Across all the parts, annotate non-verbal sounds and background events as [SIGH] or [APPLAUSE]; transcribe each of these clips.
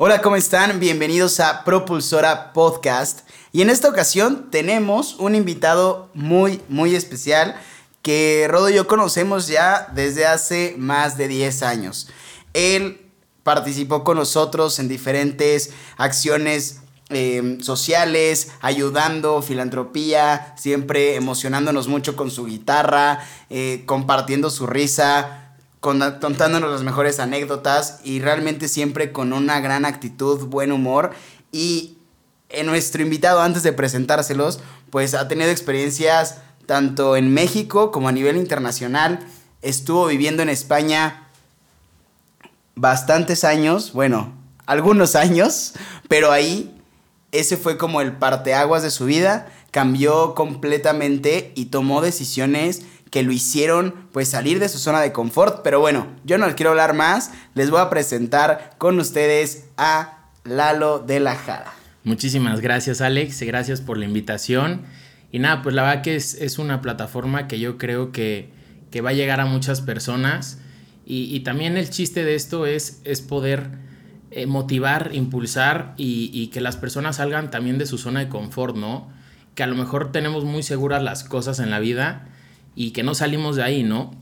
Hola, ¿cómo están? Bienvenidos a Propulsora Podcast. Y en esta ocasión tenemos un invitado muy, muy especial que Rodo y yo conocemos ya desde hace más de 10 años. Él participó con nosotros en diferentes acciones em, sociales, ayudando, filantropía, siempre emocionándonos mucho con su guitarra, eh, compartiendo su risa, contándonos las mejores anécdotas y realmente siempre con una gran actitud, buen humor y en nuestro invitado antes de presentárselos, pues ha tenido experiencias tanto en México como a nivel internacional. Estuvo viviendo en España bastantes años, bueno, algunos años, pero ahí ese fue como el parteaguas de su vida, cambió completamente y tomó decisiones que lo hicieron pues salir de su zona de confort. Pero bueno, yo no les quiero hablar más, les voy a presentar con ustedes a Lalo de la Jara. Muchísimas gracias Alex, gracias por la invitación. Y nada, pues la verdad que es, una plataforma que yo creo que, va a llegar a muchas personas. Y, también el chiste de esto es, es poder eh, motivar, impulsar y, y que las personas salgan también de su zona de confort, ¿no? Que a lo mejor tenemos muy seguras las cosas en la vida y que no salimos de ahí, ¿no?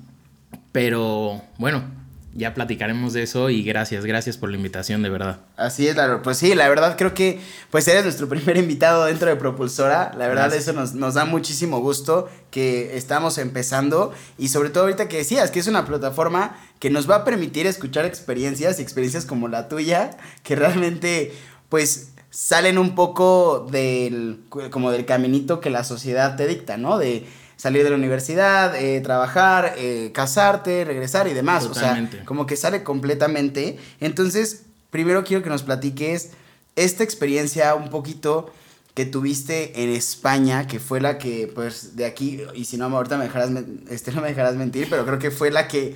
Pero bueno, ya platicaremos de eso y gracias, gracias por la invitación, de verdad. Así es, claro. Pues sí, la verdad creo que pues eres nuestro [LAUGHS] primer invitado dentro de Propulsora. La verdad eso nos, nos, da muchísimo gusto que estamos empezando y sobre todo ahorita que decías que es una plataforma que nos va a permitir escuchar experiencias y experiencias como la tuya que realmente pues salen un poco del como del caminito que la sociedad te dicta, ¿no? De salir de la universidad, eh, trabajar, eh, casarte, regresar y demás. O sea, como que sale completamente. Entonces, primero quiero que nos platiques esta experiencia un poquito que tuviste en España, que fue la que, pues, de aquí, y si no, ahorita me dejarás, este, no me dejarás mentir, pero creo que fue la que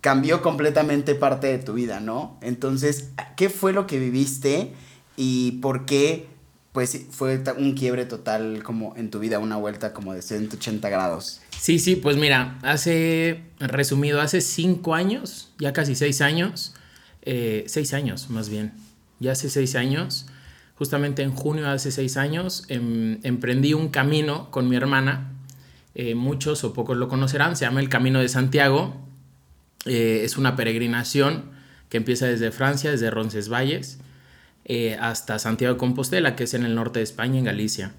cambió completamente parte de tu vida, ¿no? Entonces, ¿qué fue lo que viviste y por qué pues fue un quiebre total como en tu vida, una vuelta como de 180 grados. Sí, sí, pues mira, hace, resumido, hace cinco años, ya casi seis años, eh, seis años más bien, ya hace seis años, justamente en junio hace seis años, em, emprendí un camino con mi hermana, eh, muchos o pocos lo conocerán, se llama el Camino de Santiago, eh, es una peregrinación que empieza desde Francia, desde Roncesvalles, eh, hasta Santiago de Compostela, que es en el norte de España, en Galicia.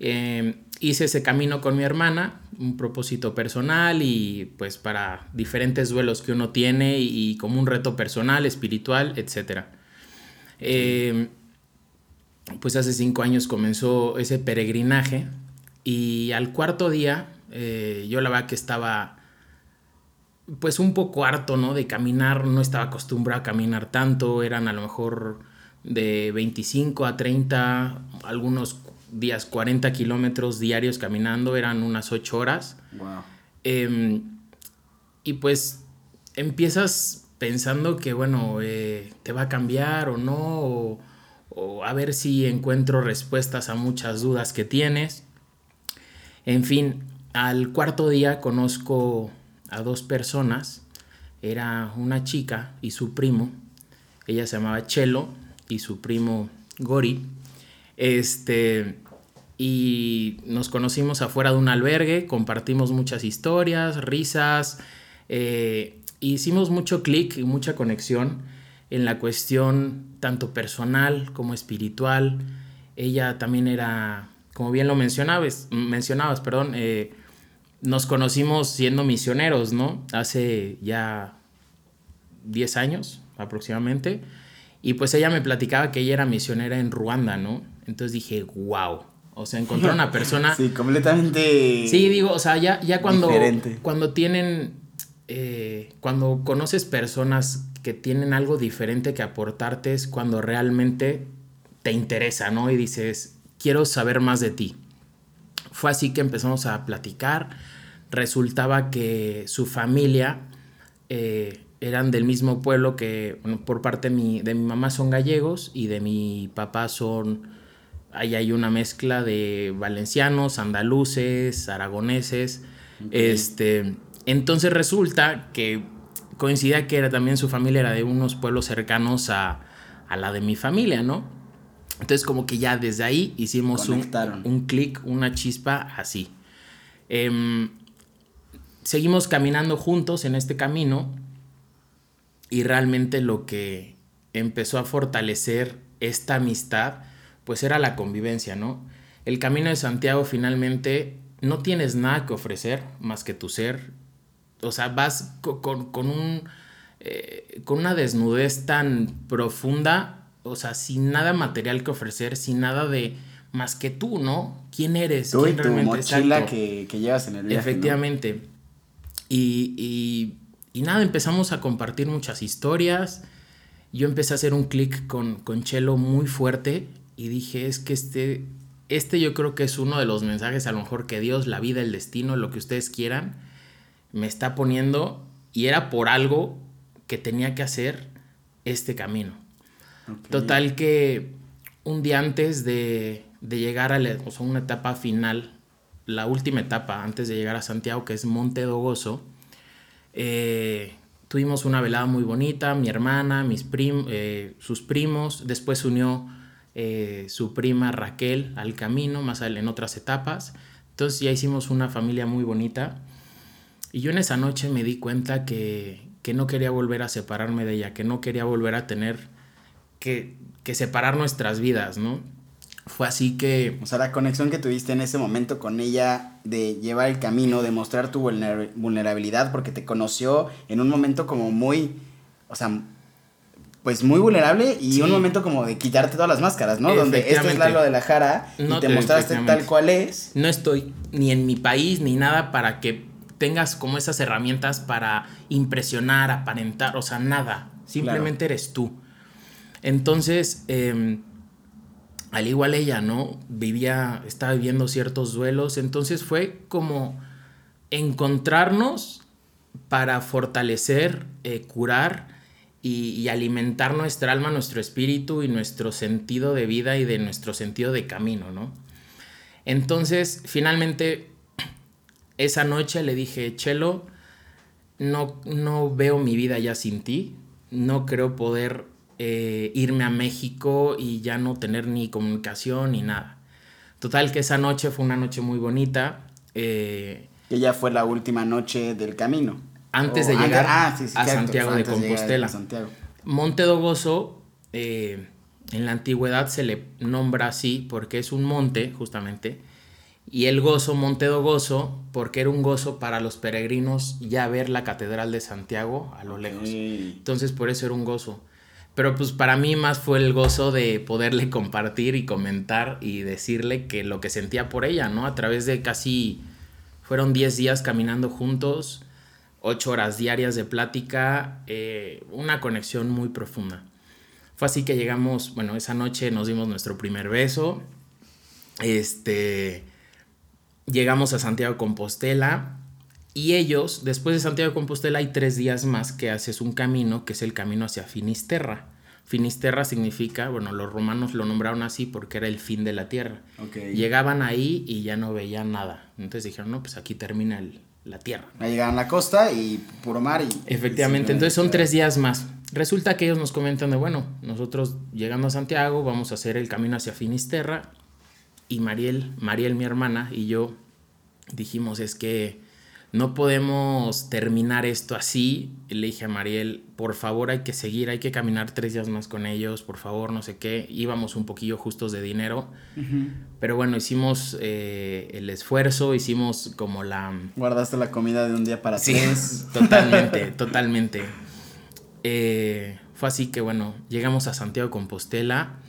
Eh, hice ese camino con mi hermana, un propósito personal y pues para diferentes duelos que uno tiene y, como un reto personal, espiritual, etc. Eh, pues hace cinco años comenzó ese peregrinaje y al cuarto día yo la verdad que estaba pues un poco harto, ¿no? De caminar, no estaba acostumbrado a caminar tanto, eran a lo mejor de 25 a 30, algunos días 40 kilómetros diarios caminando, eran unas 8 horas. Em, y pues empiezas pensando que, bueno, eh, te va a cambiar o no, o, o, a ver si encuentro respuestas a muchas dudas que tienes. En fin, al cuarto día conozco a dos personas, era una chica y su primo, ella se llamaba Chelo y su primo Gori. Este, y nos conocimos afuera de un albergue, compartimos muchas historias, risas, eh, hicimos mucho clic y mucha conexión en la cuestión tanto personal como espiritual. Ella también era, como bien lo mencionabas, mencionabas perdón, eh, nos conocimos siendo misioneros, ¿no? Hace ya 10 años aproximadamente. Y pues ella me platicaba que ella era misionera en Ruanda, ¿no? Entonces dije, wow. O sea, encontrar una persona. [LAUGHS] sí, completamente. Sí, digo, o sea, ya, ya cuando. Cuando tienen. Eh, cuando conoces personas que tienen algo diferente que aportarte es cuando realmente te interesa, ¿no? Y dices, quiero saber más de ti. Fue así que empezamos a platicar. Resultaba que su familia eh, eran del mismo pueblo que, por parte de mi, de mi mamá son gallegos y de mi papá son, ahí hay una mezcla de valencianos, andaluces, aragoneses. Este, entonces resulta que coincidía que era también su familia era de unos pueblos cercanos a, a la de mi familia, ¿no? Entonces como que ya desde ahí hicimos un, un clic, una chispa así. Em, seguimos caminando juntos en este camino y realmente lo que empezó a fortalecer esta amistad pues era la convivencia, ¿no? El camino de Santiago finalmente no tienes nada que ofrecer más que tu ser. O sea, vas con, un... Eh, con una desnudez tan profunda, o sea, sin nada material que ofrecer, sin nada de más que tú, ¿no? ¿Quién eres? Tú y tu mochila que, llevas en el viaje. Efectivamente. Y, y, nada, empezamos a compartir muchas historias. Yo empecé a hacer un clic con, con Chelo muy fuerte y dije, es que este, este yo creo que es uno de los mensajes a lo mejor que Dios, la vida, el destino, lo que ustedes quieran, me está poniendo y era por algo que tenía que hacer este camino. Total que un día antes de, de llegar a una etapa final, la última etapa antes de llegar a Santiago, que es Monte Dogoso, eh, tuvimos una velada muy bonita, mi hermana, mis prim eh, sus primos, después unió eh, su prima Raquel al camino, más en otras etapas. Entonces ya hicimos una familia muy bonita. Y yo en esa noche me di cuenta que, que no quería volver a separarme de ella, que no quería volver a tener que, que separar nuestras vidas, ¿no? Fue así que... O sea, la conexión que tuviste en ese momento con ella de llevar el camino, de mostrar tu vulnerabilidad, porque te conoció en un momento como muy, o sea, pues muy vulnerable y un momento como de quitarte todas las máscaras, ¿no? Donde esto es Lalo de la Jara y te mostraste tal cual es. No estoy ni en mi país ni nada para que tengas como esas herramientas para impresionar, aparentar, o sea, nada. Simplemente eres tú. Entonces, em, al igual ella, ¿no? Vivía, estaba viviendo ciertos duelos, entonces fue como encontrarnos para fortalecer, eh, curar y, alimentar nuestra alma, nuestro espíritu y nuestro sentido de vida y de nuestro sentido de camino, ¿no? Entonces, finalmente, esa noche le dije, Chelo, no, no veo mi vida ya sin ti, no creo poder eh, irme a México y ya no tener ni comunicación ni nada. Total que esa noche fue una noche muy bonita. Eh, Ella fue la última noche del camino antes de llegar ah, a Santiago de Compostela. Monte Dogoso, eh, en la antigüedad se le nombra así porque es un monte, justamente, y el gozo, Monte Dogoso, porque era un gozo para los peregrinos ya ver la Catedral de Santiago a lo lejos. Entonces, por eso era un gozo. Pero pues para mí más fue el gozo de poderle compartir y comentar y decirle que lo que sentía por ella, ¿no? A través de casi, fueron 10 días caminando juntos, ocho horas diarias de plática, eh, una conexión muy profunda. Fue así que llegamos, bueno, esa noche nos dimos nuestro primer beso. Este, llegamos a Santiago Compostela y ellos, después de Santiago de Compostela hay tres días más que haces un camino, que es el camino hacia Finisterra. Finisterra significa, bueno, los romanos lo nombraron así porque era el fin de la tierra. Llegaban ahí y ya no veían nada. Entonces dijeron, no, pues aquí termina el, la tierra. Ahí llegan a la costa y puro mar y... Efectivamente, entonces son tres días más. Resulta que ellos nos comentan de, bueno, nosotros llegando a Santiago vamos a hacer el camino hacia Finisterra y Mariel, Mariel mi hermana y yo dijimos es que no podemos terminar esto así. Le dije a Mariel, por favor hay que seguir, hay que caminar tres días más con ellos, por favor, no sé qué. Íbamos un poquillo justos de dinero, pero bueno, hicimos eh, el esfuerzo, hicimos como la... Guardaste la comida de un día para sí, [LAUGHS] Totalmente, [LAUGHS] totalmente. Eh, fue así que bueno, llegamos a Santiago de Compostela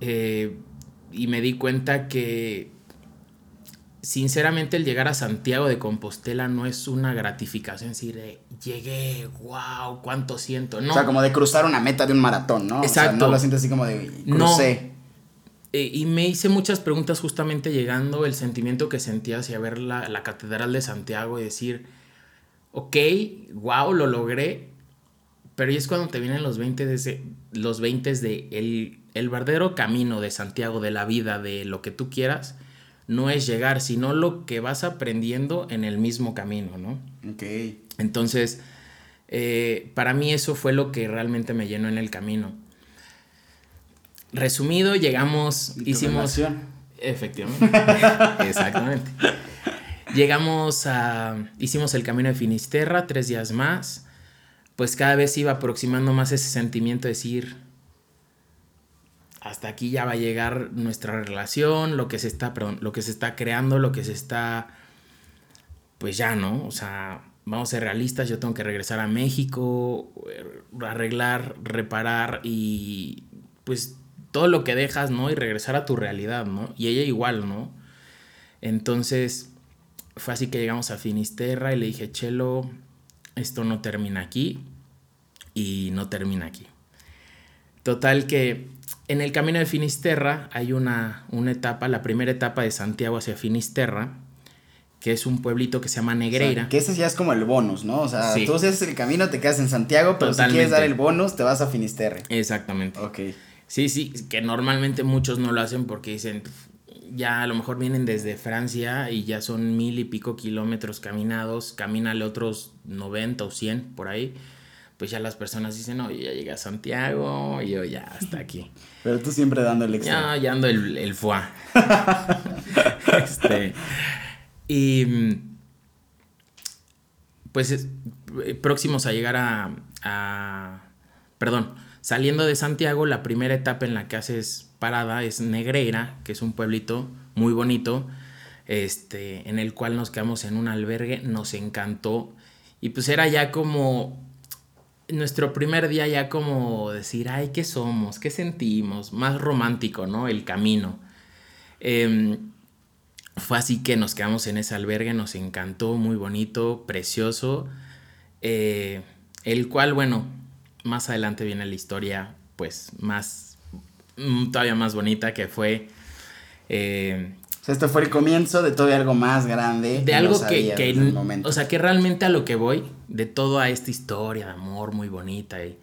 eh, y me di cuenta que sinceramente el llegar a Santiago de Compostela no es una gratificación, decir, de, llegué, wow, cuánto siento. No. O sea, como de cruzar una meta de un maratón, ¿no? Exacto. O sea, no lo siento así como de crucé. Eh, y me hice muchas preguntas justamente llegando, el sentimiento que sentía hacia ver la, Catedral de Santiago y decir, ok, wow, lo logré, pero es cuando te vienen los 20 de, los 20 de el, el verdadero camino de Santiago, de la vida, de lo que tú quieras no es llegar, sino lo que vas aprendiendo en el mismo camino, ¿no? Ok. Entonces, eh, para mí eso fue lo que realmente me llenó en el camino. resumido, llegamos, hicimos... Efectivamente. [LAUGHS] Exactamente. Llegamos a. Hicimos el camino de Finisterra, tres días más. Pues cada vez iba aproximando más ese sentimiento de decir. Hasta aquí ya va a llegar nuestra relación, lo que se está, perdón, lo que se está creando, lo que se está. Pues ya, ¿no? O sea, vamos a ser realistas, yo tengo que regresar a México, arreglar, reparar y pues todo lo que dejas, ¿no? Y regresar a tu realidad, ¿no? Y ella igual, ¿no? Entonces, fue así que llegamos a Finisterra y le dije, Chelo, esto no termina aquí y no termina aquí. Total que en el camino de Finisterra hay una, una etapa, la primera etapa de Santiago hacia Finisterra, que es un pueblito que se llama Negreira. que ese ya es como el bonus, ¿no? O sea, tú haces el camino, te quedas en Santiago, pero si quieres dar el bonus, te vas a Finisterre. Exactamente. Ok. Sí, sí, que normalmente muchos no lo hacen porque dicen, ya a lo mejor vienen desde Francia y ya son mil y pico kilómetros caminados, camínale otros 90 o 100 por ahí, pues ya las personas dicen, no, ya llegué a Santiago, y yo ya hasta aquí. [LAUGHS] Pero tú siempre dando el extra. Ya, ya ando el, el foie. [LAUGHS] este, y pues próximos a llegar a, a perdón, Saliendo de Santiago, la primera etapa en la que haces parada es Negreira, que es un pueblito muy bonito, este, en el cual nos quedamos en un albergue, nos encantó. Y pues era ya como nuestro primer día ya como decir, ay, ¿qué somos? ¿Qué sentimos? Más romántico, ¿no? El camino. Em, fue así que nos quedamos en ese albergue, nos encantó, muy bonito, precioso. Eh, el cual, bueno, más adelante viene la historia, pues, más, mm, todavía más bonita, que fue... Eh, sea, esto fue el comienzo de todavía algo más grande. De algo que, que o sea, que realmente a lo que voy, de toda esta historia de amor muy bonita, y,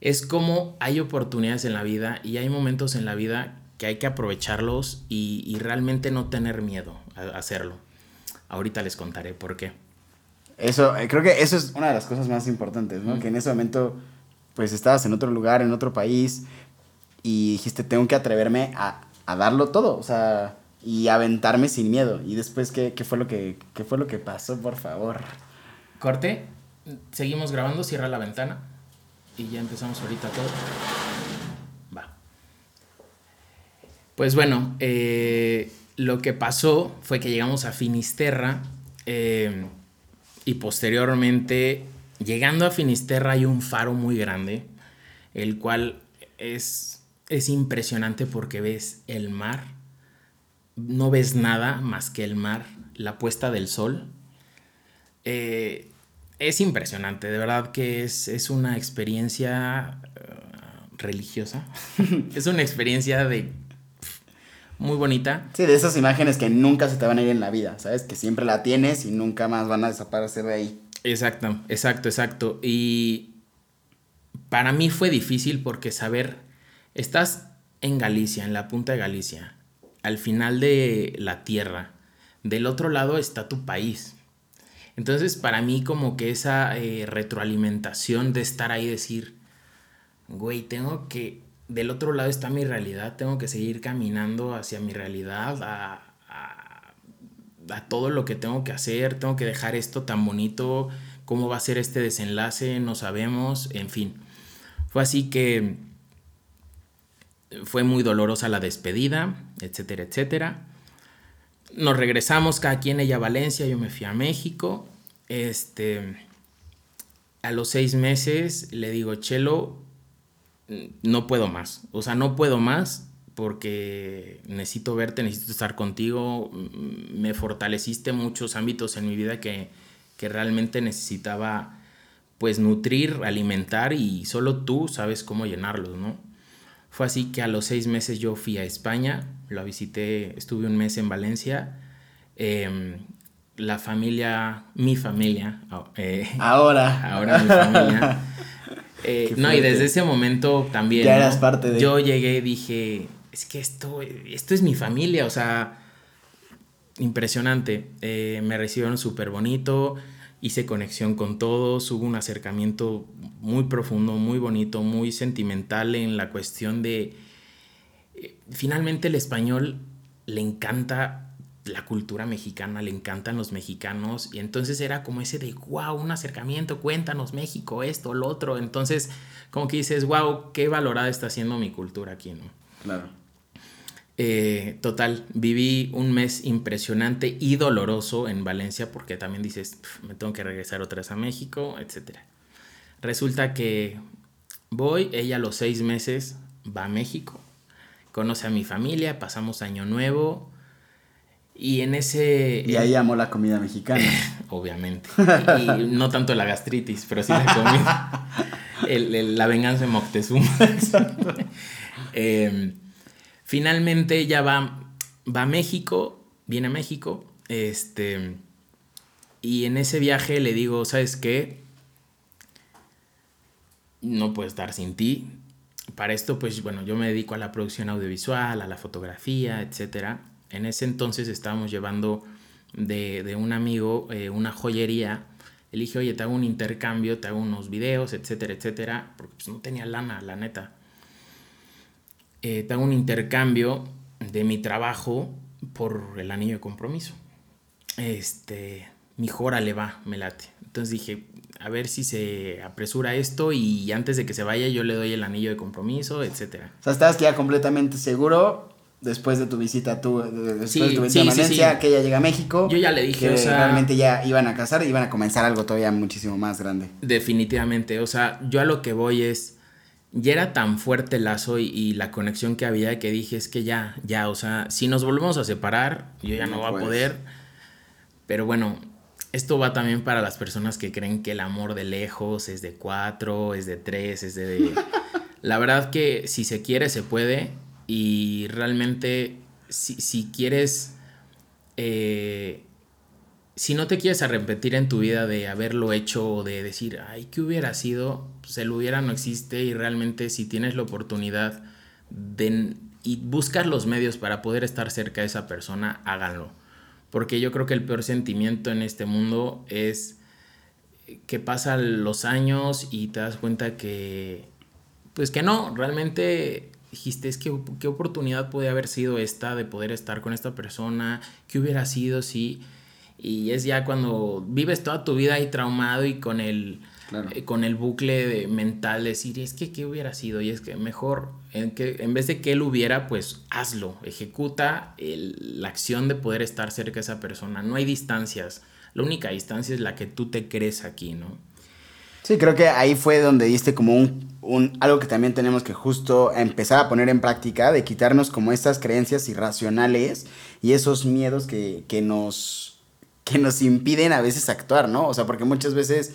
es como hay oportunidades en la vida y hay momentos en la vida que hay que aprovecharlos y, y realmente no tener miedo a hacerlo. Ahorita les contaré por qué. Eso, eh, creo que eso es una de las cosas más importantes, ¿no? Que en ese momento pues estabas en otro lugar, en otro país, y dijiste, tengo que atreverme a, darlo todo, o sea, y aventarme sin miedo. Y después, ¿qué, fue, lo que, fue lo que pasó, por favor? Corte, seguimos grabando, cierra la ventana, y ya empezamos ahorita todo. Va. Pues bueno, eh, lo que pasó fue que llegamos a Finisterra eh, y posteriormente Llegando a Finisterra hay un faro muy grande, el cual es, es impresionante porque ves el mar, no ves nada más que el mar, la puesta del sol. Eh, es impresionante, de verdad que es, es una experiencia eh, religiosa, [LAUGHS] es una experiencia de muy bonita. Sí, de esas imágenes que nunca se te van a ir en la vida, ¿sabes? Que siempre la tienes y nunca más van a desaparecer de ahí. Exacto, exacto, exacto. Y para mí fue difícil porque saber, estás en Galicia, en la punta de Galicia, al final de la tierra, del otro lado está tu país. Entonces para mí como que esa eh, retroalimentación de estar ahí, decir, güey, tengo que, del otro lado está mi realidad, tengo que seguir caminando hacia mi realidad, a, a todo lo que tengo que hacer, tengo que dejar esto tan bonito, cómo va a ser este desenlace, no sabemos, en fin. Fue así que fue muy dolorosa la despedida, etcétera, etcétera. Nos regresamos cada quien ella a Valencia, yo me fui a México. Este, a los seis meses le digo, Chelo, no puedo más. O sea, no puedo más porque necesito verte, necesito estar contigo, me fortaleciste muchos ámbitos en mi vida que, realmente necesitaba pues nutrir, alimentar y solo tú sabes cómo llenarlos, ¿no? Fue así que a los seis meses yo fui a España, lo visité, estuve un mes en Valencia, em, la familia, mi familia, eh, ahora, ahora mi familia. [LAUGHS] Eh, no, y desde ese momento también. Ya eras parte de. Yo llegué, dije, es que esto, esto es mi familia, o sea, impresionante. Eh, me recibieron súper bonito, hice conexión con todos, hubo un acercamiento muy profundo, muy bonito, muy sentimental en la cuestión de eh, finalmente el español le encanta la cultura mexicana, le encantan los mexicanos y entonces era como ese de, wow, un acercamiento, cuéntanos México, esto, lo otro, entonces como que dices, wow, qué valorada está siendo mi cultura aquí, ¿no? Claro. Eh, total, viví un mes impresionante y doloroso en Valencia porque también dices, me tengo que regresar otra vez a México, etc. Resulta que voy, ella a los seis meses va a México, conoce a mi familia, pasamos año nuevo y en ese... Y ahí amó la comida mexicana. [LAUGHS] Obviamente. Y no tanto la gastritis, pero sí la comida. [LAUGHS] la venganza de Moctezuma. Exacto. [LAUGHS] eh, Finalmente ella va, va a México, viene a México, este, y en ese viaje le digo, ¿sabes qué? No puedo estar sin ti. Para esto, pues bueno, yo me dedico a la producción audiovisual, a la fotografía, etc. En ese entonces estábamos llevando de, un amigo eh, una joyería. Le dije, oye, te hago un intercambio, te hago unos videos, etcétera, etcétera, porque pues no tenía lana, la neta. Eh, tengo un intercambio de mi trabajo por el anillo de compromiso. Este, mi jora le va, me late. Entonces dije, a ver si se apresura esto y antes de que se vaya yo le doy el anillo de compromiso, etcétera. O sea, estabas ya completamente seguro después de tu visita tú, después de tu visita a Valencia, que ella llega a México. Yo ya le dije, o sea, realmente ya iban a casar iban a comenzar algo todavía muchísimo más grande. Definitivamente, o sea, yo a lo que voy es ya era tan fuerte el lazo y, la conexión que había que dije, es que ya, ya, o sea, si nos volvemos a separar, yo ya no, voy a poder. Pero bueno, esto va también para las personas que creen que el amor de lejos es de cuatro, es de tres, es de... [LAUGHS] la verdad que si se quiere, se puede. Y realmente, si, si quieres... Eh, si no te quieres arrepentir en tu vida de haberlo hecho o de decir, ay, ¿qué hubiera sido? Pues el hubiera no existe y realmente si tienes la oportunidad de, y buscas los medios para poder estar cerca de esa persona, háganlo. Porque yo creo que el peor sentimiento en este mundo es que pasan los años y te das cuenta que, pues que no, realmente dijiste, es que qué oportunidad puede haber sido esta de poder estar con esta persona, qué hubiera sido si... Y es ya cuando vives toda tu vida ahí traumado y con el, eh, con el bucle de mental de decir, es que qué hubiera sido. Y es que mejor, en, que, en vez de que él hubiera, pues hazlo, ejecuta la acción de poder estar cerca de esa persona. No hay distancias. La única distancia es la que tú te crees aquí, ¿no? Sí, creo que ahí fue donde diste como un, un, algo que también tenemos que justo empezar a poner en práctica, de quitarnos como estas creencias irracionales y esos miedos que, que nos que nos impiden a veces actuar, ¿no? O sea, porque muchas veces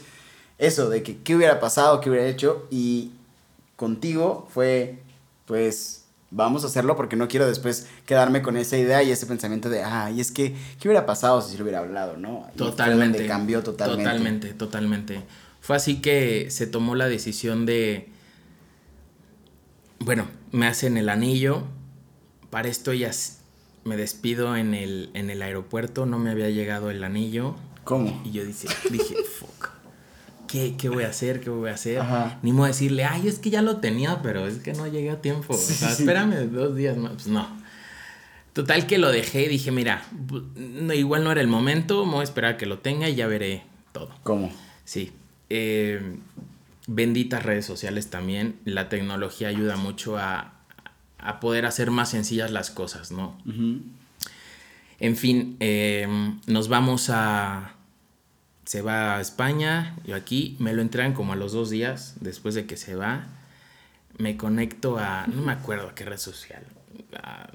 eso de que qué hubiera pasado, qué hubiera hecho y contigo fue pues vamos a hacerlo porque no quiero después quedarme con esa idea y ese pensamiento de, ah, y es que, ¿qué hubiera pasado si se lo hubiera hablado, no? totalmente. cambió totalmente. Totalmente, totalmente. Fue así que se tomó la decisión de, bueno, me hacen el anillo, para esto ya me despido en el, en el aeropuerto, no me había llegado el anillo. ¿Cómo? Y yo dije, dije, fuck. ¿Qué, ¿Qué, voy a hacer? ¿Qué voy a hacer? Ni modo decirle, ay, es que ya lo tenía, pero es que no llegué a tiempo. o sea, espérame dos días más. Pues no. Total que lo dejé y dije, mira, no, igual no era el momento, me voy a esperar a que lo tenga y ya veré todo. ¿Cómo? Sí. Eh, benditas redes sociales también. La tecnología ayuda mucho a, a poder hacer más sencillas las cosas, ¿no? En fin, em, nos vamos a... Se va a España, yo aquí, me lo entregan como a los dos días después de que se va. Me conecto a, no me acuerdo a qué red social,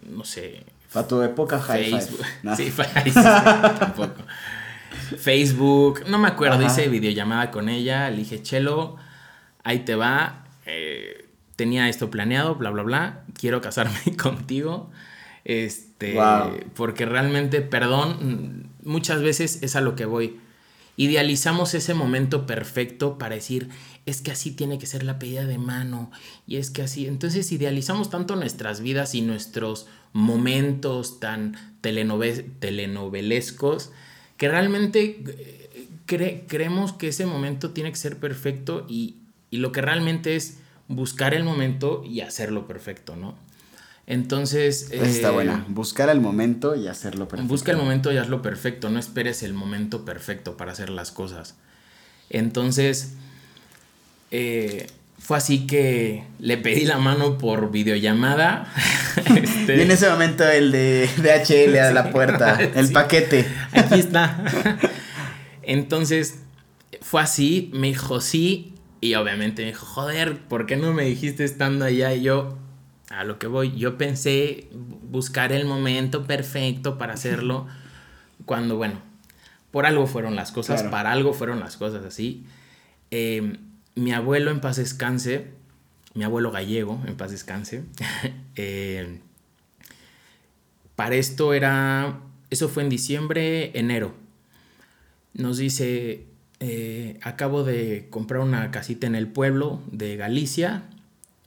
no sé. Para tu época, Facebook. Sí, tampoco. Facebook, no me acuerdo, hice videollamada con ella, le dije, Chelo, ahí te va. Eh, tenía esto planeado, bla, bla, bla, quiero casarme [LAUGHS] contigo. Este, porque realmente, perdón, muchas veces es a lo que voy. Idealizamos ese momento perfecto para decir, es que así tiene que ser la pedida de mano, y es que así. Entonces, idealizamos tanto nuestras vidas y nuestros momentos tan telenovelescos que realmente eh, creemos que ese momento tiene que ser perfecto y, y lo que realmente es buscar el momento y hacerlo perfecto, ¿no? Entonces... está buena. Buscar el momento y hacerlo perfecto. Busca el momento y hazlo perfecto. No esperes el momento perfecto para hacer las cosas. Entonces, eh, fue así que le pedí la mano por videollamada. [LAUGHS] este... Y en ese momento el de DHL a la puerta, [LAUGHS] el paquete. Aquí está. [LAUGHS] Entonces, fue así, me dijo sí, y obviamente me dijo, joder, ¿por qué no me dijiste estando allá? Y yo, a lo que voy, yo pensé buscar el momento perfecto para hacerlo, cuando, bueno, por algo fueron las cosas, para algo fueron las cosas así. Eh, mi abuelo en paz descanse, mi abuelo gallego en paz descanse, [LAUGHS] eh, para esto era, eso fue en diciembre, enero. Nos dice, eh, acabo de comprar una casita en el pueblo de Galicia,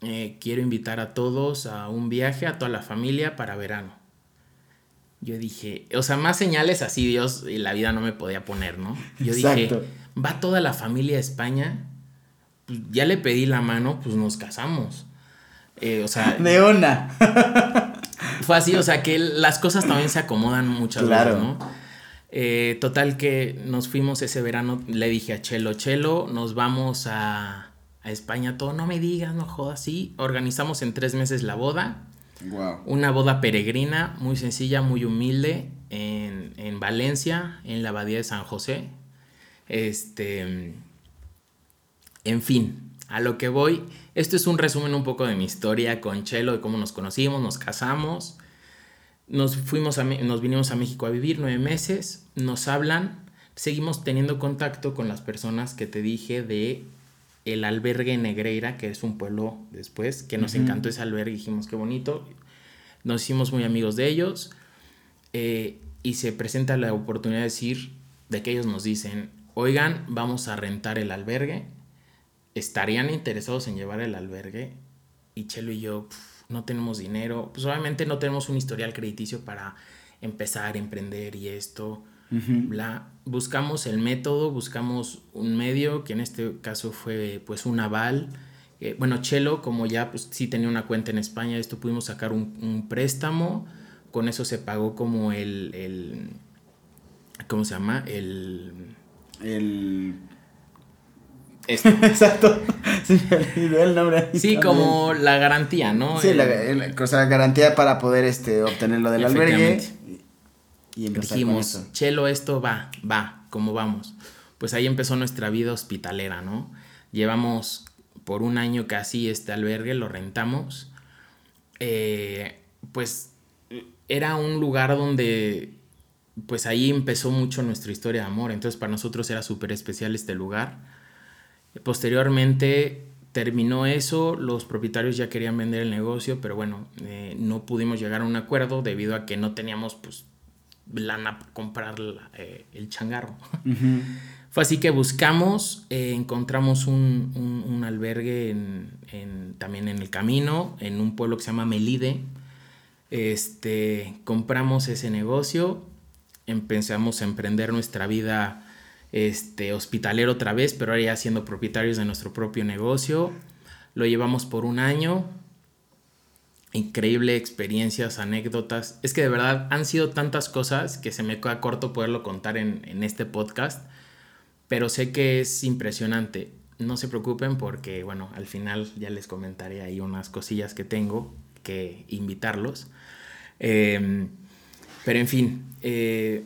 eh, quiero invitar a todos a un viaje, a toda la familia para verano. Yo dije, o sea, más señales así Dios y la vida no me podía poner, ¿no? Yo dije, va toda la familia a España pues, ya le pedí la mano, pues nos casamos. Eh, o sea. De una. fue así, o sea que las cosas también se acomodan muchas veces, ¿no? Eh, total que nos fuimos ese verano, le dije a Chelo, Chelo, nos vamos a, a España todo, no me digas, no jodas, sí, organizamos en tres meses la boda. Wow. Una boda peregrina, muy sencilla, muy humilde, en, en Valencia, en la abadía de San José. Este en fin, a lo que voy, esto es un resumen un poco de mi historia con Chelo, de cómo nos conocimos, nos casamos, nos fuimos a, nos vinimos a México a vivir nueve meses, nos hablan, seguimos teniendo contacto con las personas que te dije de el albergue Negreira, que es un pueblo después, que nos encantó ese albergue, dijimos qué bonito, nos hicimos muy amigos de ellos, eh, y se presenta la oportunidad de decir, de que ellos nos dicen, oigan, vamos a rentar el albergue, estarían interesados en llevar el albergue y Chelo y yo no tenemos dinero, pues obviamente no tenemos un historial crediticio para empezar a emprender y esto, bla. Buscamos el método, buscamos un medio, que en este caso fue pues un aval. Eh, bueno, Chelo, como ya pues sí tenía una cuenta en España, esto pudimos sacar un, préstamo, con eso se pagó como el, el ¿cómo se llama? El... El [LAUGHS] Exacto. Sí, el nombre. Sí, como la garantía, ¿no? Sí, la, garantía para poder este, obtener lo del albergue. Y, y Dijimos, Chelo, esto va, va, ¿cómo vamos? Pues ahí empezó nuestra vida hospitalera, ¿no? Llevamos por un año casi este albergue, lo rentamos. Eh, pues era un lugar donde, pues ahí empezó mucho nuestra historia de amor. Entonces para nosotros era súper especial este lugar Posteriormente terminó eso, los propietarios ya querían vender el negocio, pero bueno, eh, no pudimos llegar a un acuerdo debido a que no teníamos pues lana para comprar eh, el changarro. [LAUGHS] Fue así que buscamos, eh, encontramos un, albergue también en el camino, en un pueblo que se llama Melide. Este, compramos ese negocio, empezamos a emprender nuestra vida este, hospitalero otra vez, pero ahora ya siendo propietarios de nuestro propio negocio. Lo llevamos por un año. Increíble experiencias, anécdotas. Es que de verdad han sido tantas cosas que se me queda corto poderlo contar en, este podcast. Pero sé que es impresionante. No se preocupen porque, bueno, al final ya les comentaré ahí unas cosillas que tengo que invitarlos. Em, pero en fin, eh,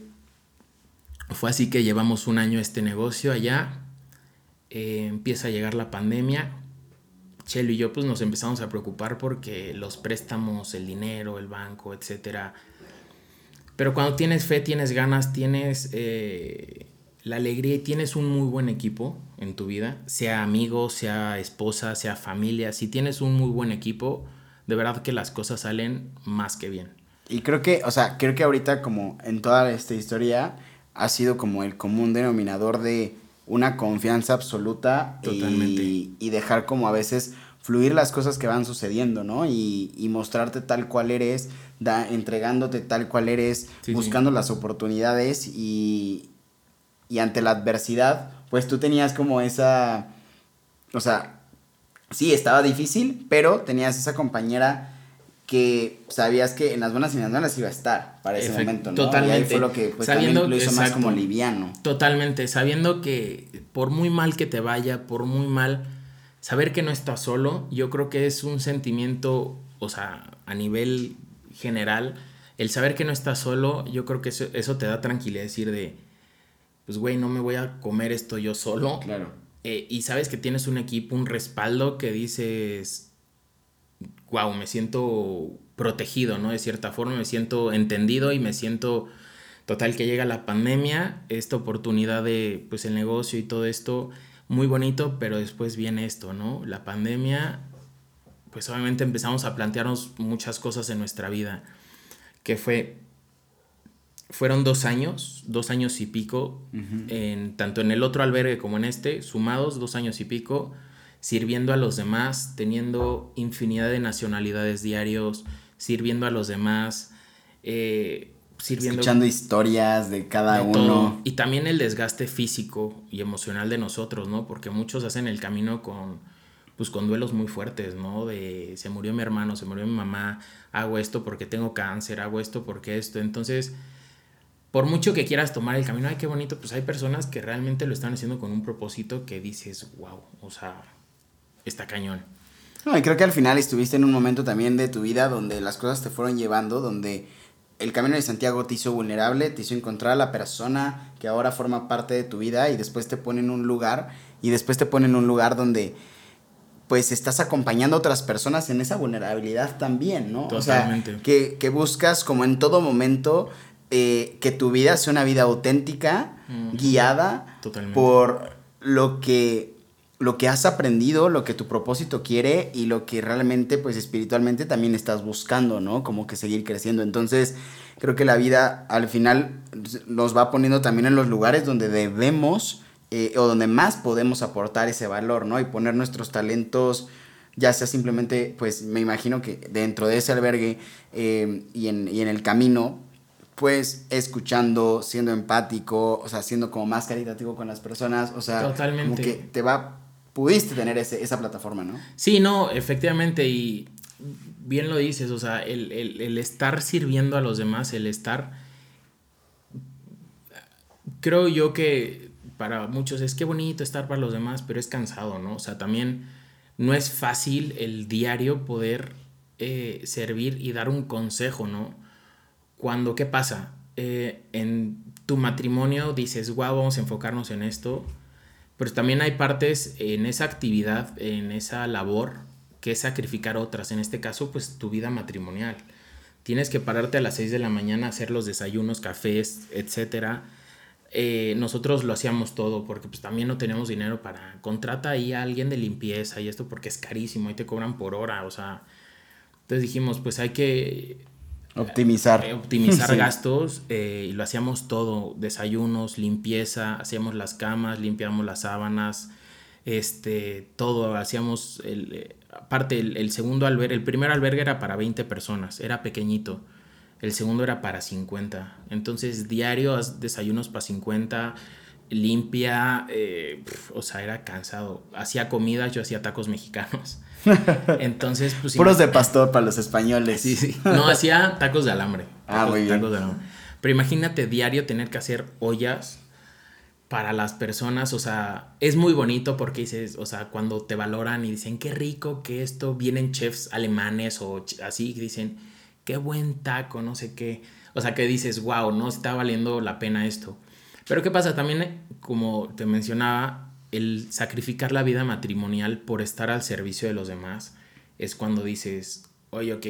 fue así que llevamos un año este negocio allá. Eh, empieza a llegar la pandemia. Chelo y yo pues nos empezamos a preocupar porque los préstamos, el dinero, el banco, etc. Pero cuando tienes fe, tienes ganas, tienes eh, la alegría y tienes un muy buen equipo en tu vida, sea amigo, sea esposa, sea familia, si tienes un muy buen equipo, de verdad que las cosas salen más que bien. Y creo que, o sea, creo que ahorita como en toda esta historia, ha sido como el común denominador de una confianza absoluta Y, y, dejar como a veces fluir las cosas que van sucediendo, ¿no? Y, y mostrarte tal cual eres, da, entregándote tal cual eres, buscando las oportunidades y, y ante la adversidad, pues tú tenías como esa, o sea, sí, estaba difícil, pero tenías esa compañera que sabías que en las buenas y en las malas iba a estar para ese momento, ¿no? Totalmente. Y ahí fue lo que pues, sabiendo, lo hizo más como liviano. Totalmente, sabiendo que por muy mal que te vaya, por muy mal, saber que no estás solo, yo creo que es un sentimiento, o sea, a nivel general, el saber que no estás solo, yo creo que eso, eso te da tranquilidad, decir de, pues güey, no me voy a comer esto yo solo. Claro. Eh, y sabes que tienes un equipo, un respaldo que dices, wow, me siento protegido, ¿no? De cierta forma, me siento entendido y me siento total que llega la pandemia, esta oportunidad de, pues, el negocio y todo esto, muy bonito, pero después viene esto, ¿no? La pandemia, pues obviamente empezamos a plantearnos muchas cosas en nuestra vida, que fue, fueron dos años, dos años y pico, en, tanto en el otro albergue como en este, sumados dos años y pico, sirviendo a los demás, teniendo infinidad de nacionalidades diarios, sirviendo a los demás, eh, sirviendo... Escuchando historias de cada uno. Y también el desgaste físico y emocional de nosotros, ¿no? Porque muchos hacen el camino con, pues, con duelos muy fuertes, ¿no? De se murió mi hermano, se murió mi mamá, hago esto porque tengo cáncer, hago esto porque esto. Entonces, por mucho que quieras tomar el camino, ay, qué bonito, pues hay personas que realmente lo están haciendo con un propósito que dices, wow, o sea, está cañón. No, y creo que al final estuviste en un momento también de tu vida donde las cosas te fueron llevando, donde el camino de Santiago te hizo vulnerable, te hizo encontrar a la persona que ahora forma parte de tu vida y después te pone en un lugar y después te pone en un lugar donde pues estás acompañando a otras personas en esa vulnerabilidad también, ¿no? Totalmente. O sea, que, que buscas como en todo momento eh, que tu vida sea una vida auténtica, guiada por lo que lo que has aprendido, lo que tu propósito quiere y lo que realmente, pues espiritualmente también estás buscando, ¿no? Como que seguir creciendo. Entonces, creo que la vida al final nos va poniendo también en los lugares donde debemos eh, o donde más podemos aportar ese valor, ¿no? Y poner nuestros talentos, ya sea simplemente, pues me imagino que dentro de ese albergue eh, y, en, y en el camino, pues escuchando, siendo empático, o sea, siendo como más caritativo con las personas, o sea, Totalmente. como que te va pudiste tener ese, esa plataforma, ¿no? Sí, no, efectivamente, y bien lo dices, o sea, el, el, estar sirviendo a los demás, el estar... Creo yo que para muchos es que bonito estar para los demás, pero es cansado, ¿no? O sea, también no es fácil el diario poder eh, servir y dar un consejo, ¿no? Cuando, ¿qué pasa? Eh, en tu matrimonio dices, wow, vamos a enfocarnos en esto pero también hay partes en esa actividad, en esa labor, que es sacrificar otras. En este caso, pues tu vida matrimonial. Tienes que pararte a las 6 de la mañana a hacer los desayunos, cafés, etc. Eh, nosotros lo hacíamos todo porque pues también no tenemos dinero para contrata ahí a alguien de limpieza y esto porque es carísimo y te cobran por hora, o sea, entonces dijimos pues hay que Optimizar. Eh, optimizar [LAUGHS] gastos eh, y lo hacíamos todo, desayunos, limpieza, hacíamos las camas, limpiamos las sábanas, este, todo, hacíamos, el, eh, aparte el, segundo albergue, el primer albergue era para 20 personas, era pequeñito, el segundo era para 50, entonces diario desayunos para 50, limpia, o sea, era cansado, hacía comida, yo hacía tacos mexicanos. Entonces, pues. Puros de pastor para los españoles. Sí, sí. No, [LAUGHS] hacía tacos de alambre. ah, muy bien. Pero imagínate diario tener que hacer ollas para las personas, o sea, es muy bonito porque dices, o sea, cuando te valoran y dicen, qué rico que esto, vienen chefs alemanes o así, dicen, qué buen taco, no sé qué. O sea, que dices, wow, no está valiendo la pena esto. Pero ¿qué pasa? También, como te mencionaba, el sacrificar la vida matrimonial por estar al servicio de los demás es cuando dices, oye, ok,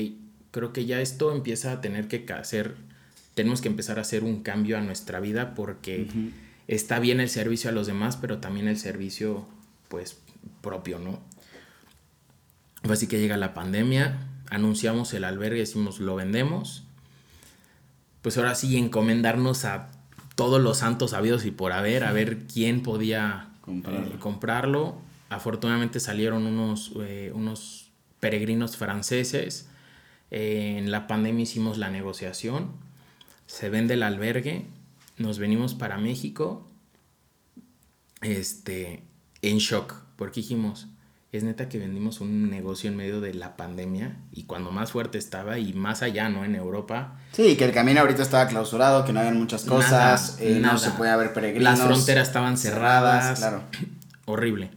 creo que ya esto empieza a tener que hacer, tenemos que empezar a hacer un cambio a nuestra vida porque está bien el servicio a los demás, pero también el servicio, pues, propio, ¿no? Así que llega la pandemia, anunciamos el albergue, decimos, lo vendemos. Pues ahora sí, encomendarnos a todos los santos habidos y por haber, a ver quién podía comprarlo. Eh, comprarlo. Afortunadamente salieron unos, eh, unos peregrinos franceses. Eh, en la pandemia hicimos la negociación. Se vende el albergue. Nos venimos para México. Este, en shock. Porque dijimos, es neta que vendimos un negocio en medio de la pandemia y cuando más fuerte estaba y más allá, ¿no? En Europa. Sí, que el camino ahorita estaba clausurado, que no habían muchas cosas, eh, no se puede haber peregrinos. Las fronteras estaban cerradas. claro. [CLEARS THROAT] Horrible.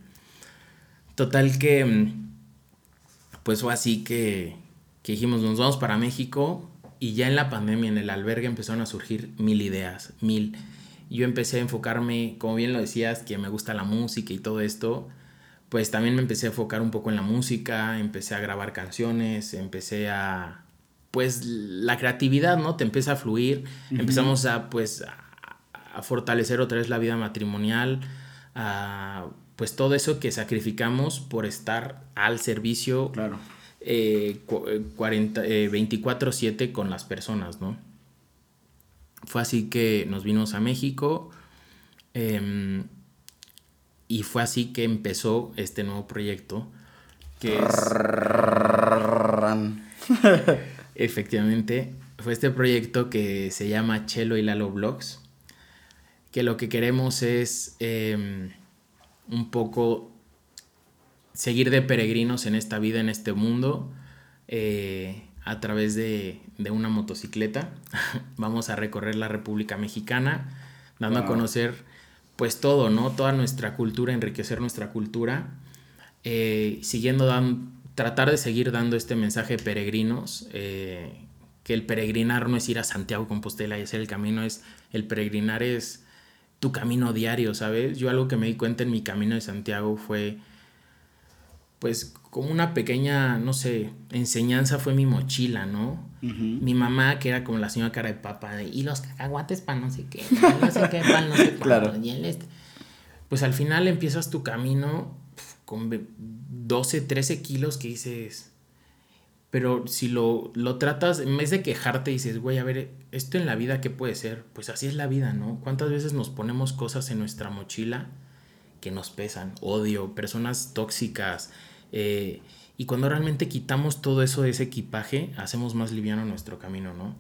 Total que, mm, pues fue así que, que dijimos, nos vamos para México y ya en la pandemia, en el albergue, empezaron a surgir mil ideas, mil. Yo empecé a enfocarme, como bien lo decías, que me gusta la música y todo esto pues también me empecé a enfocar un poco en la música, empecé a grabar canciones, empecé a, pues la creatividad, ¿no? Te empieza a fluir, empezamos a, pues, a, fortalecer otra vez la vida matrimonial, a, pues todo eso que sacrificamos por estar al servicio claro. eh, 24/7 eh, con las personas, ¿no? Fue así que nos vinimos a México. Eh, y fue así que empezó este nuevo proyecto, que es... efectivamente, fue este proyecto que se llama Chelo y Lalo Blogs, que lo que queremos es un poco seguir de peregrinos en esta vida, en este mundo, a través de, de, una motocicleta. Vamos a recorrer la República Mexicana, dando a conocer pues todo, ¿no? Toda nuestra cultura, enriquecer nuestra cultura, eh, siguiendo dando, tratar de seguir dando este mensaje de peregrinos, eh, que el peregrinar no es ir a Santiago Compostela y hacer el camino, es el peregrinar es tu camino diario, ¿sabes? Yo algo que me di cuenta en mi camino de Santiago fue, pues, como una pequeña, no sé, enseñanza fue mi mochila, ¿no? Mi mamá, que era como la señora cara de papa, y los cacahuates para no sé qué, no sé qué, para no sé [LAUGHS] claro. y el este. Pues al final empiezas tu camino con 12, 13 kilos que dices, pero si lo, lo tratas, en vez de quejarte, dices, güey, a ver, esto en la vida, ¿qué puede ser? Pues así es la vida, ¿no? ¿Cuántas veces nos ponemos cosas en nuestra mochila que nos pesan? Odio, personas tóxicas, eh, y cuando realmente quitamos todo eso de ese equipaje, hacemos más liviano nuestro camino, ¿no?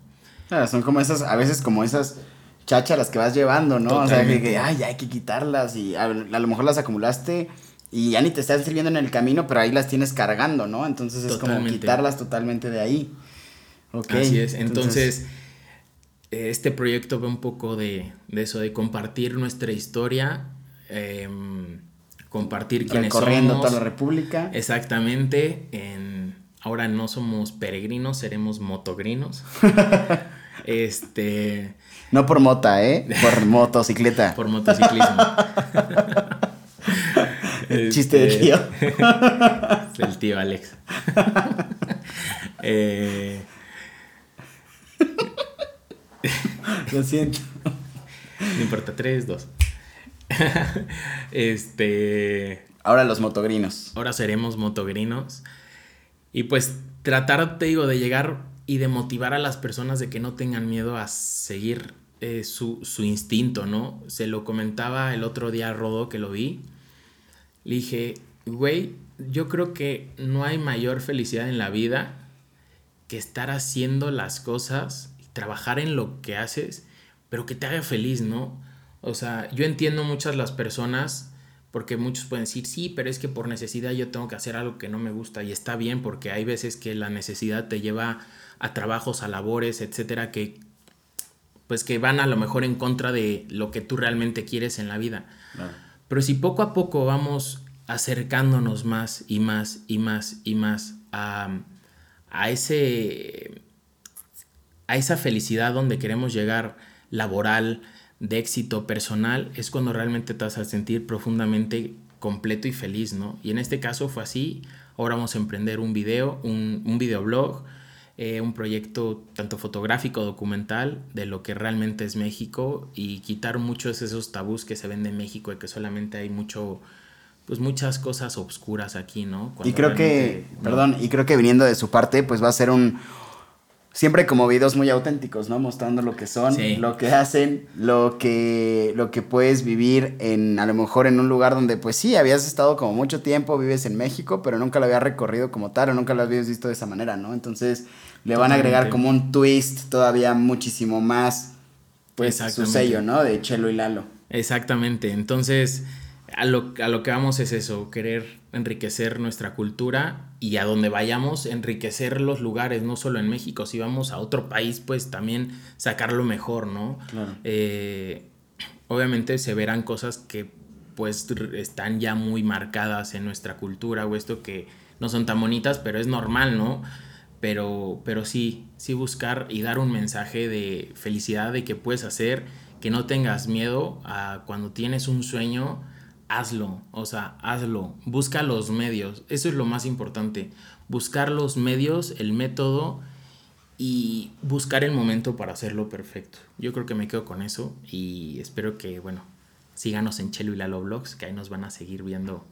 Claro, son como esas, a veces como esas chácharas que vas llevando, ¿no? O sea, que, ay, ya hay que quitarlas y a, lo mejor las acumulaste y ya ni te están sirviendo en el camino, pero ahí las tienes cargando, ¿no? Entonces es como quitarlas totalmente de ahí. Así es, entonces, este proyecto ve un poco de, de, eso, de compartir nuestra historia. Eh, compartir quiénes Recorriendo toda la República. Exactamente. En, ahora no somos peregrinos, seremos motogrinos. [LAUGHS] este. No por mota, ¿eh? Por [LAUGHS] motocicleta. por motociclismo. [LAUGHS] El chiste de tío. el tío Alex. eh... Lo siento. No importa, tres, dos. [LAUGHS] este. Ahora los motogrinos. Ahora seremos motogrinos. Y pues tratar, te digo, de llegar y de motivar a las personas de que no tengan miedo a seguir eh, su, su, instinto, ¿no? Se lo comentaba el otro día a Rodo que lo vi. Le dije, güey, yo creo que no hay mayor felicidad en la vida que estar haciendo las cosas y trabajar en lo que haces, pero que te haga feliz, ¿no? O sea, yo entiendo muchas las personas porque muchos pueden decir, sí, pero es que por necesidad yo tengo que hacer algo que no me gusta y está bien porque hay veces que la necesidad te lleva a trabajos, a labores, etcétera, que pues que van a lo mejor en contra de lo que tú realmente quieres en la vida. Pero si poco a poco vamos acercándonos más y más y más y más a, a ese a esa felicidad donde queremos llegar laboral, de éxito personal es cuando realmente te vas a sentir profundamente completo y feliz, ¿no? Y en este caso fue así. Ahora vamos a emprender un video, un, un videoblog, eh, un proyecto tanto fotográfico, documental, de lo que realmente es México y quitar muchos de esos tabús que se ven de México y que solamente hay mucho, pues muchas cosas obscuras aquí, ¿no? y creo que, perdón, y creo que viniendo de su parte, pues va a ser un, siempre como videos muy auténticos, ¿no? Mostrando lo que son, lo que hacen, lo que, lo que puedes vivir en, a lo mejor en un lugar donde, pues sí, habías estado como mucho tiempo, vives en México, pero nunca lo habías recorrido como tal o nunca lo habías visto de esa manera, ¿no? Entonces le van a agregar como un twist todavía muchísimo más, pues su sello, ¿no? De Chelo y Lalo. Exactamente, entonces... a lo, a lo que vamos es eso, querer enriquecer nuestra cultura y a donde vayamos enriquecer los lugares, no solo en México, si vamos a otro país, pues también sacarlo mejor, ¿no? Eh, obviamente se verán cosas que pues están ya muy marcadas en nuestra cultura o esto que no son tan bonitas, pero es normal, ¿no? Pero, pero sí, sí buscar y dar un mensaje de felicidad de que puedes hacer, que no tengas miedo a cuando tienes un sueño, hazlo, o sea, hazlo, busca los medios, eso es lo más importante, buscar los medios, el método y buscar el momento para hacerlo perfecto. Yo creo que me quedo con eso y espero que, bueno, síganos en Chelo y Lalo Vlogs, que ahí nos van a seguir viendo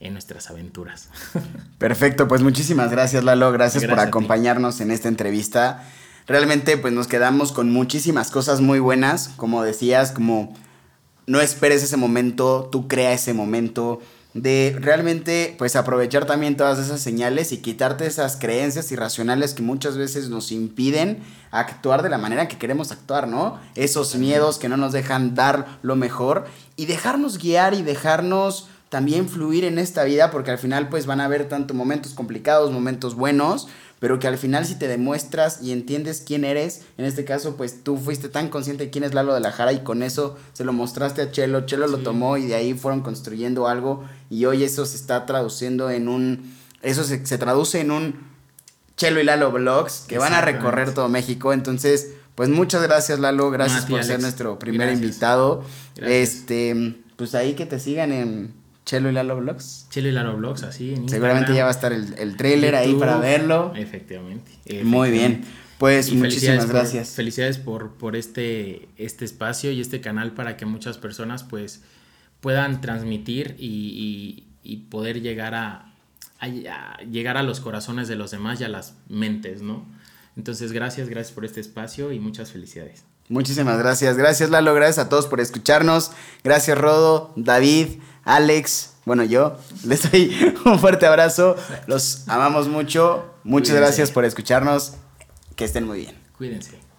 en nuestras aventuras. [LAUGHS] Perfecto, pues muchísimas gracias Lalo, gracias, por acompañarnos en esta entrevista. Realmente pues nos quedamos con muchísimas cosas muy buenas, como decías, como no esperes ese momento, tú crea ese momento de realmente pues aprovechar también todas esas señales y quitarte esas creencias irracionales que muchas veces nos impiden actuar de la manera que queremos actuar, ¿no? Esos miedos que no nos dejan dar lo mejor y dejarnos guiar y dejarnos también fluir en esta vida porque al final pues van a haber tanto momentos complicados, momentos buenos, pero que al final si te demuestras y entiendes quién eres, en este caso pues tú fuiste tan consciente de quién es Lalo de la Jara y con eso se lo mostraste a Chelo, Chelo lo tomó y de ahí fueron construyendo algo y hoy eso se está traduciendo en un, eso se, traduce en un Chelo y Lalo Vlogs que van a recorrer todo México, entonces pues muchas gracias Lalo, gracias por ser nuestro primer invitado, este, pues ahí que te sigan en Chelo y Lalo Vlogs. Chelo y Lalo Vlogs, así. En Seguramente ya va a estar el, el trailer ahí para verlo. Efectivamente, Muy bien. Pues muchísimas gracias. felicidades por, por este, este espacio y este canal para que muchas personas pues puedan transmitir y, y, poder llegar a, llegar a los corazones de los demás y a las mentes, ¿no? Entonces, gracias, gracias por este espacio y muchas felicidades. Muchísimas gracias. Gracias, Lalo. Gracias a todos por escucharnos. Gracias, Rodo, David. Alex, bueno, yo [LAUGHS] les doy un fuerte abrazo. Los amamos mucho. Muchas gracias por escucharnos. Que estén muy bien. Cuídense.